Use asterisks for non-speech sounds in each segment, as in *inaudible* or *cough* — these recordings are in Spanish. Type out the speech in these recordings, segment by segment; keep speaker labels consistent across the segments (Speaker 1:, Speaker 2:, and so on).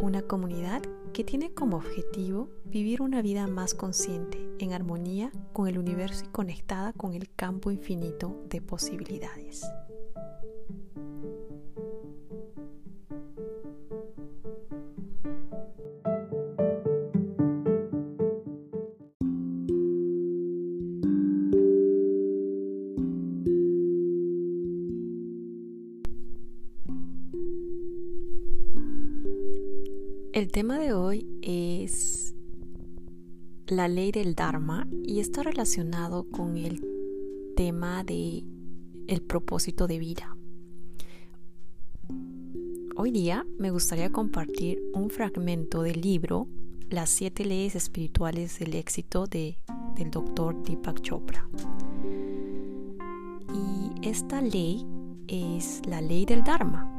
Speaker 1: Una comunidad que tiene como objetivo vivir una vida más consciente, en armonía con el universo y conectada con el campo infinito de posibilidades. Tema de hoy es la ley del Dharma y está relacionado con el tema de el propósito de vida. Hoy día me gustaría compartir un fragmento del libro Las siete leyes espirituales del éxito de, del doctor Deepak Chopra. Y esta ley es la ley del Dharma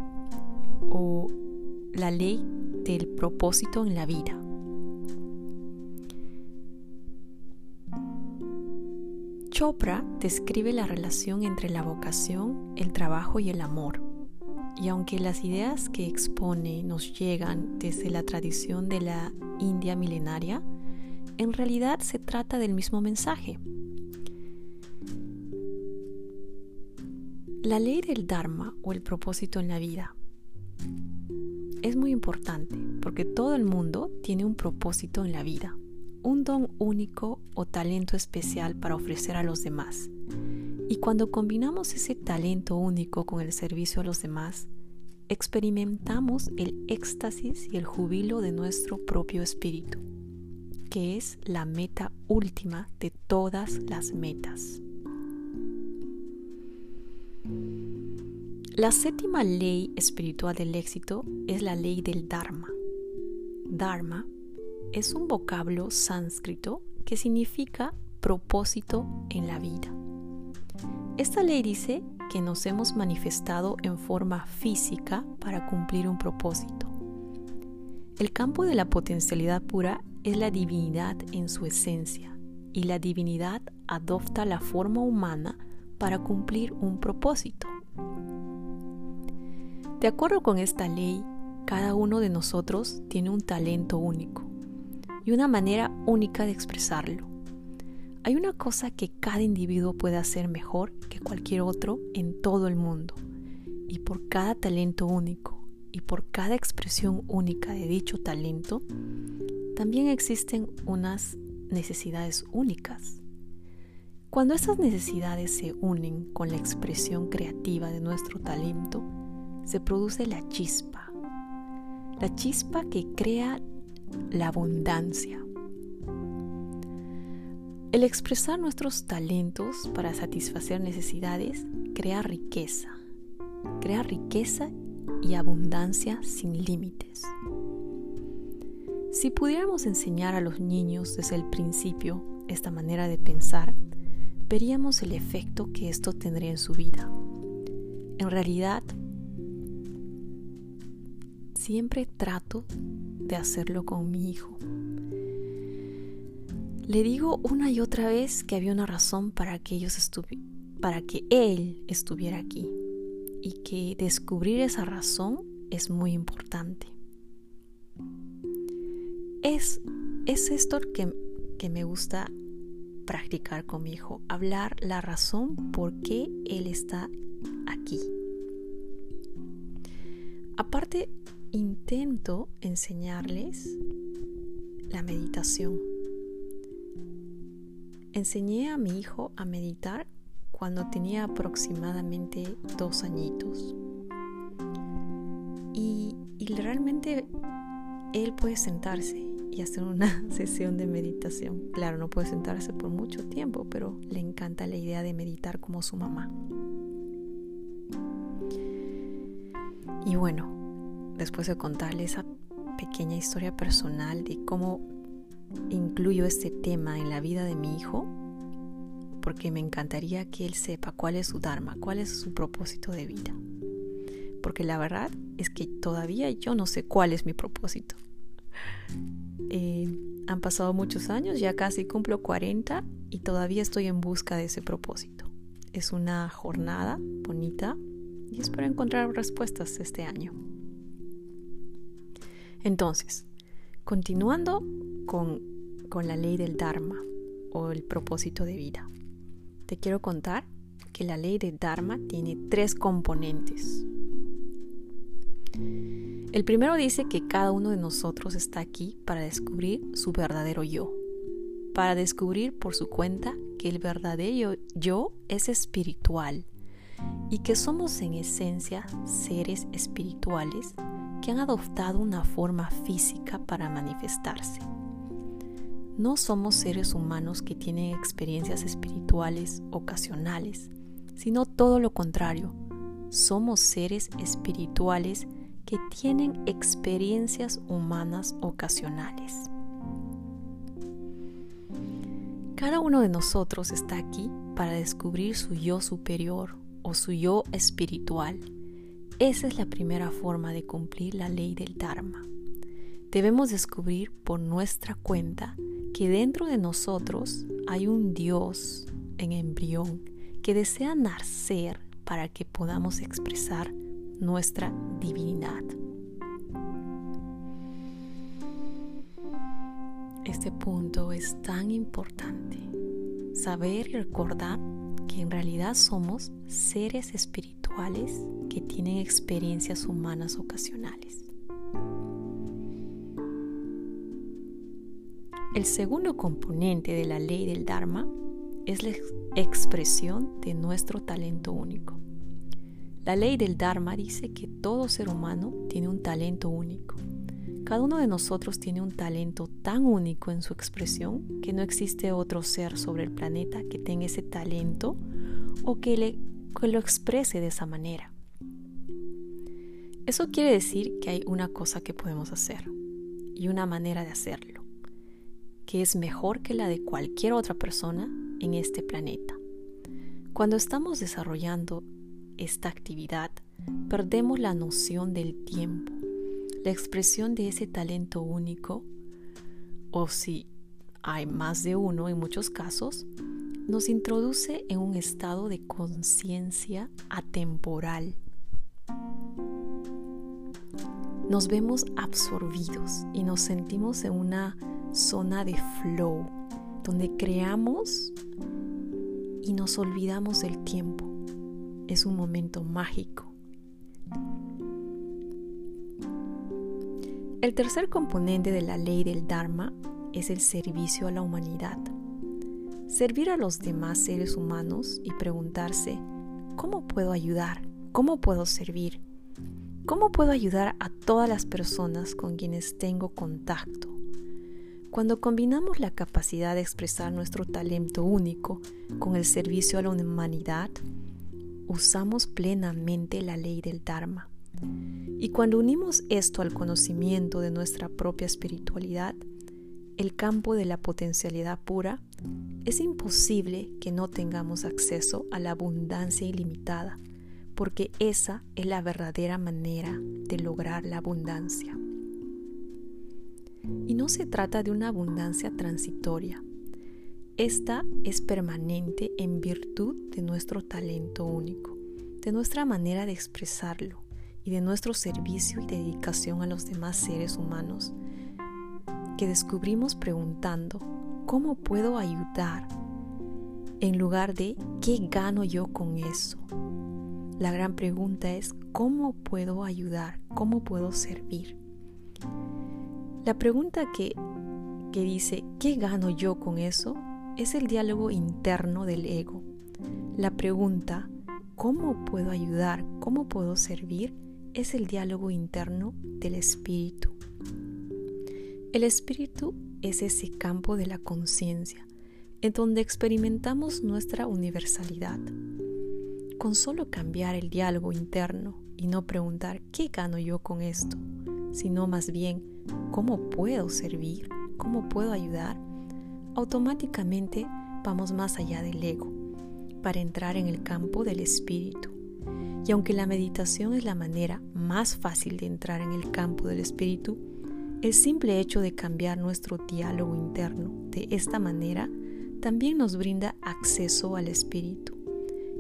Speaker 1: o la ley del propósito en la vida. Chopra describe la relación entre la vocación, el trabajo y el amor. Y aunque las ideas que expone nos llegan desde la tradición de la India milenaria, en realidad se trata del mismo mensaje. La ley del Dharma o el propósito en la vida es muy importante porque todo el mundo tiene un propósito en la vida, un don único o talento especial para ofrecer a los demás. Y cuando combinamos ese talento único con el servicio a los demás, experimentamos el éxtasis y el jubilo de nuestro propio espíritu, que es la meta última de todas las metas. La séptima ley espiritual del éxito es la ley del Dharma. Dharma es un vocablo sánscrito que significa propósito en la vida. Esta ley dice que nos hemos manifestado en forma física para cumplir un propósito. El campo de la potencialidad pura es la divinidad en su esencia y la divinidad adopta la forma humana para cumplir un propósito. De acuerdo con esta ley, cada uno de nosotros tiene un talento único y una manera única de expresarlo. Hay una cosa que cada individuo puede hacer mejor que cualquier otro en todo el mundo. Y por cada talento único y por cada expresión única de dicho talento, también existen unas necesidades únicas. Cuando estas necesidades se unen con la expresión creativa de nuestro talento, se produce la chispa, la chispa que crea la abundancia. El expresar nuestros talentos para satisfacer necesidades crea riqueza, crea riqueza y abundancia sin límites. Si pudiéramos enseñar a los niños desde el principio esta manera de pensar, veríamos el efecto que esto tendría en su vida. En realidad, siempre trato de hacerlo con mi hijo. Le digo una y otra vez que había una razón para que ellos para que él estuviera aquí y que descubrir esa razón es muy importante. Es, es esto que, que me gusta practicar con mi hijo, hablar la razón por qué él está aquí. Aparte, intento enseñarles la meditación. Enseñé a mi hijo a meditar cuando tenía aproximadamente dos añitos. Y, realmente él puede sentarse y hacer una *laughs* sesión de meditación. Claro, no puede sentarse por mucho tiempo, pero le encanta la idea de meditar como su mamá. Y bueno, después de contarle esa pequeña historia personal de cómo incluyo este tema en la vida de mi hijo, porque me encantaría que él sepa cuál es su Dharma, cuál es su propósito de vida. Porque la verdad es que todavía yo no sé cuál es mi propósito. Eh, han pasado muchos años, ya casi cumplo 40 y todavía estoy en busca de ese propósito. Es una jornada bonita y espero encontrar respuestas este año. Entonces, continuando con, con la ley del Dharma o el propósito de vida, te quiero contar que la ley del Dharma tiene tres componentes. El primero dice que cada uno de nosotros está aquí para descubrir su verdadero yo, para descubrir por su cuenta que el verdadero yo es espiritual y que somos en esencia seres espirituales han adoptado una forma física para manifestarse. No somos seres humanos que tienen experiencias espirituales ocasionales, sino todo lo contrario. Somos seres espirituales que tienen experiencias humanas ocasionales. Cada uno de nosotros está aquí para descubrir su yo superior o su yo espiritual. Esa es la primera forma de cumplir la ley del Dharma. Debemos descubrir por nuestra cuenta que dentro de nosotros hay un Dios en embrión que desea nacer para que podamos expresar nuestra divinidad. Este punto es tan importante. Saber y recordar que en realidad somos seres espirituales que tienen experiencias humanas ocasionales. El segundo componente de la ley del Dharma es la expresión de nuestro talento único. La ley del Dharma dice que todo ser humano tiene un talento único. Cada uno de nosotros tiene un talento tan único en su expresión que no existe otro ser sobre el planeta que tenga ese talento o que, le, que lo exprese de esa manera. Eso quiere decir que hay una cosa que podemos hacer y una manera de hacerlo, que es mejor que la de cualquier otra persona en este planeta. Cuando estamos desarrollando esta actividad, perdemos la noción del tiempo, la expresión de ese talento único, o si hay más de uno en muchos casos, nos introduce en un estado de conciencia atemporal. Nos vemos absorbidos y nos sentimos en una zona de flow, donde creamos y nos olvidamos del tiempo es un momento mágico. El tercer componente de la ley del Dharma es el servicio a la humanidad. Servir a los demás seres humanos y preguntarse, ¿cómo puedo ayudar? ¿Cómo puedo servir? ¿Cómo puedo ayudar a todas las personas con quienes tengo contacto? Cuando combinamos la capacidad de expresar nuestro talento único con el servicio a la humanidad, usamos plenamente la ley del Dharma. Y cuando unimos esto al conocimiento de nuestra propia espiritualidad, el campo de la potencialidad pura, es imposible que no tengamos acceso a la abundancia ilimitada, porque esa es la verdadera manera de lograr la abundancia. Y no se trata de una abundancia transitoria, esta es permanente en virtud de nuestro talento único, de nuestra manera de expresarlo y de nuestro servicio y dedicación a los demás seres humanos, que descubrimos preguntando, ¿cómo puedo ayudar? En lugar de, ¿qué gano yo con eso? La gran pregunta es, ¿cómo puedo ayudar? ¿Cómo puedo servir? La pregunta que, que dice, ¿qué gano yo con eso? es el diálogo interno del ego. La pregunta, ¿cómo puedo ayudar? ¿Cómo puedo servir? es el diálogo interno del espíritu. El espíritu es ese campo de la conciencia en donde experimentamos nuestra universalidad. Con solo cambiar el diálogo interno y no preguntar qué gano yo con esto, sino más bien cómo puedo servir, cómo puedo ayudar, automáticamente vamos más allá del ego para entrar en el campo del espíritu. Y aunque la meditación es la manera más fácil de entrar en el campo del espíritu, el simple hecho de cambiar nuestro diálogo interno de esta manera también nos brinda acceso al espíritu,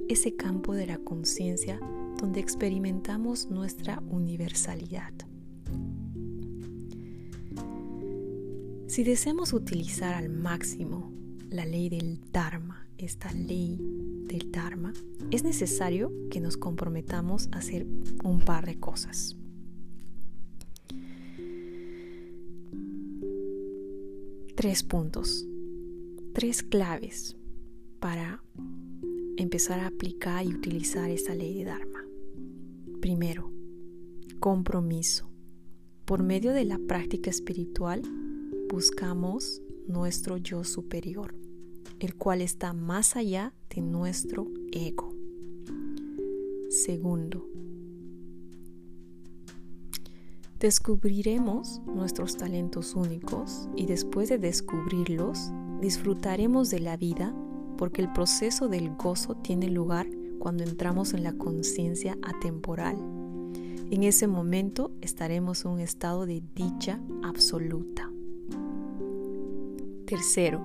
Speaker 1: ese campo de la conciencia donde experimentamos nuestra universalidad. Si deseamos utilizar al máximo la ley del Dharma, esta ley del Dharma, es necesario que nos comprometamos a hacer un par de cosas. Tres puntos, tres claves para empezar a aplicar y utilizar esa ley de Dharma. Primero, compromiso. Por medio de la práctica espiritual buscamos nuestro yo superior, el cual está más allá de nuestro ego. Segundo, descubriremos nuestros talentos únicos y después de descubrirlos, disfrutaremos de la vida porque el proceso del gozo tiene lugar cuando entramos en la conciencia atemporal. En ese momento estaremos en un estado de dicha absoluta. Tercero,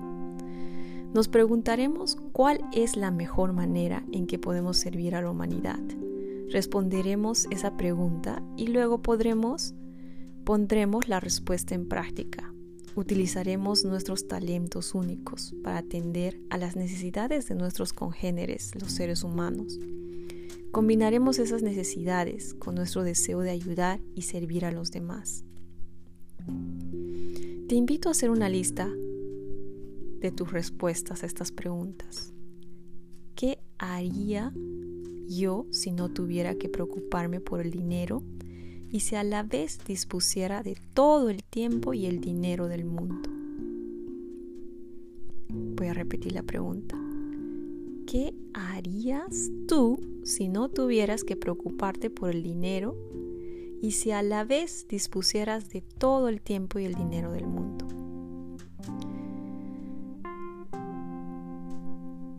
Speaker 1: nos preguntaremos cuál es la mejor manera en que podemos servir a la humanidad. Responderemos esa pregunta y luego podremos pondremos la respuesta en práctica. Utilizaremos nuestros talentos únicos para atender a las necesidades de nuestros congéneres, los seres humanos. Combinaremos esas necesidades con nuestro deseo de ayudar y servir a los demás. Te invito a hacer una lista de tus respuestas a estas preguntas. ¿Qué haría yo si no tuviera que preocuparme por el dinero y si a la vez dispusiera de todo el tiempo y el dinero del mundo. Voy a repetir la pregunta. ¿Qué harías tú si no tuvieras que preocuparte por el dinero y si a la vez dispusieras de todo el tiempo y el dinero del mundo?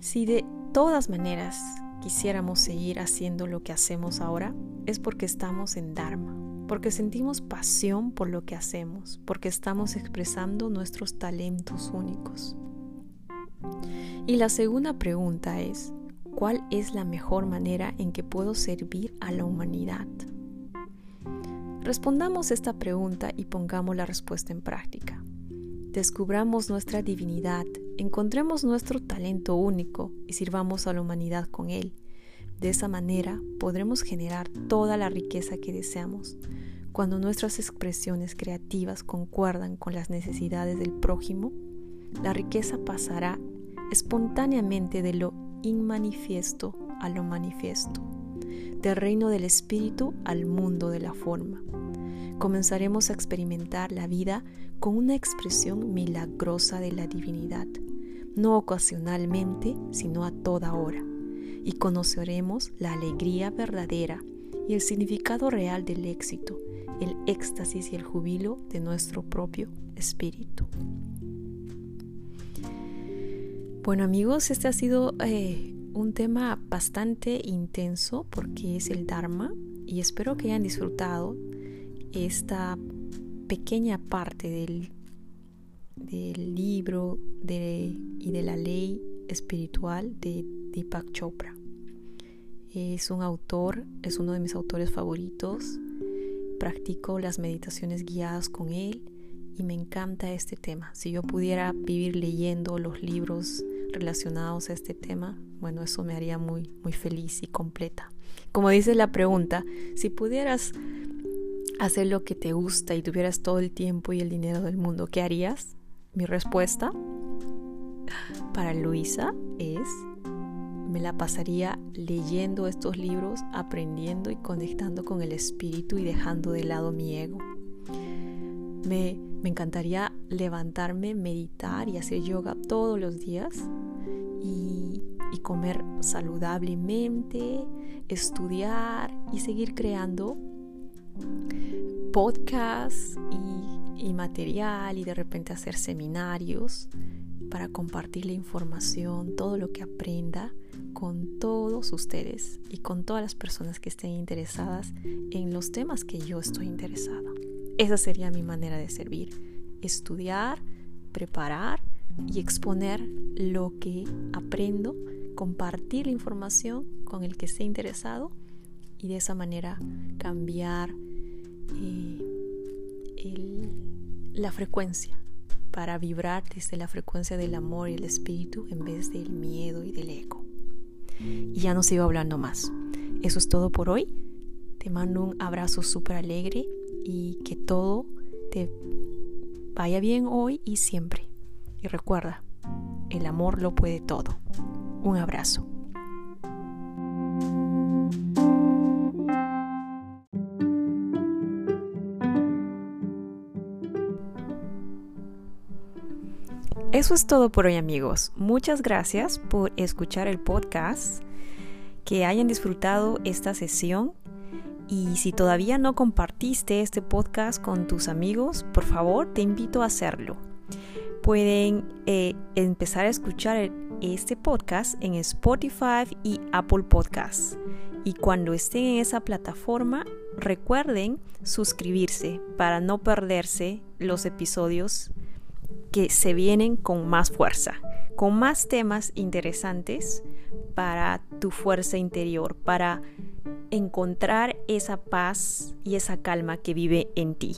Speaker 1: Si de todas maneras quisiéramos seguir haciendo lo que hacemos ahora, es porque estamos en Dharma, porque sentimos pasión por lo que hacemos, porque estamos expresando nuestros talentos únicos. Y la segunda pregunta es, ¿cuál es la mejor manera en que puedo servir a la humanidad? Respondamos esta pregunta y pongamos la respuesta en práctica. Descubramos nuestra divinidad, encontremos nuestro talento único y sirvamos a la humanidad con él de esa manera podremos generar toda la riqueza que deseamos. Cuando nuestras expresiones creativas concuerdan con las necesidades del prójimo, la riqueza pasará espontáneamente de lo inmanifiesto a lo manifiesto, del reino del espíritu al mundo de la forma. Comenzaremos a experimentar la vida con una expresión milagrosa de la divinidad, no ocasionalmente, sino a toda hora y conoceremos la alegría verdadera y el significado real del éxito, el éxtasis y el jubilo de nuestro propio espíritu. Bueno amigos, este ha sido eh, un tema bastante intenso porque es el Dharma y espero que hayan disfrutado esta pequeña parte del, del libro y de la ley espiritual de Deepak Chopra. Es un autor, es uno de mis autores favoritos. Practico las meditaciones guiadas con él y me encanta este tema. Si yo pudiera vivir leyendo los libros relacionados a este tema, bueno, eso me haría muy, muy feliz y completa. Como dice la pregunta, si pudieras hacer lo que te gusta y tuvieras todo el tiempo y el dinero del mundo, ¿qué harías? Mi respuesta para Luisa es me la pasaría leyendo estos libros, aprendiendo y conectando con el espíritu y dejando de lado mi ego. Me, encantaría levantarme, meditar y hacer yoga todos los días y, y comer saludablemente, estudiar y seguir creando podcasts y y material y de repente hacer seminarios para compartir la información, todo lo que aprenda con todos ustedes y con todas las personas que estén interesadas en los temas que yo estoy interesada. Esa sería mi manera de servir, estudiar, preparar y exponer lo que aprendo, compartir la información con el que esté interesado y de esa manera cambiar eh, la frecuencia para vibrar desde la frecuencia del amor y el espíritu en vez del miedo y del ego. Y ya no sigo hablando más. Eso es todo por hoy. Te mando un abrazo súper alegre y que todo te vaya bien hoy y siempre. Y recuerda, el amor lo puede todo. Un abrazo. Eso es todo por hoy amigos. Muchas gracias por escuchar el podcast, que hayan disfrutado esta sesión y si todavía no compartiste este podcast con tus amigos, por favor te invito a hacerlo. Pueden eh, empezar a escuchar este podcast en Spotify y Apple Podcasts. Y cuando estén en esa plataforma, recuerden suscribirse para no perderse los episodios que se vienen con más fuerza, con más temas interesantes para tu fuerza interior, para encontrar esa paz y esa calma que vive en ti.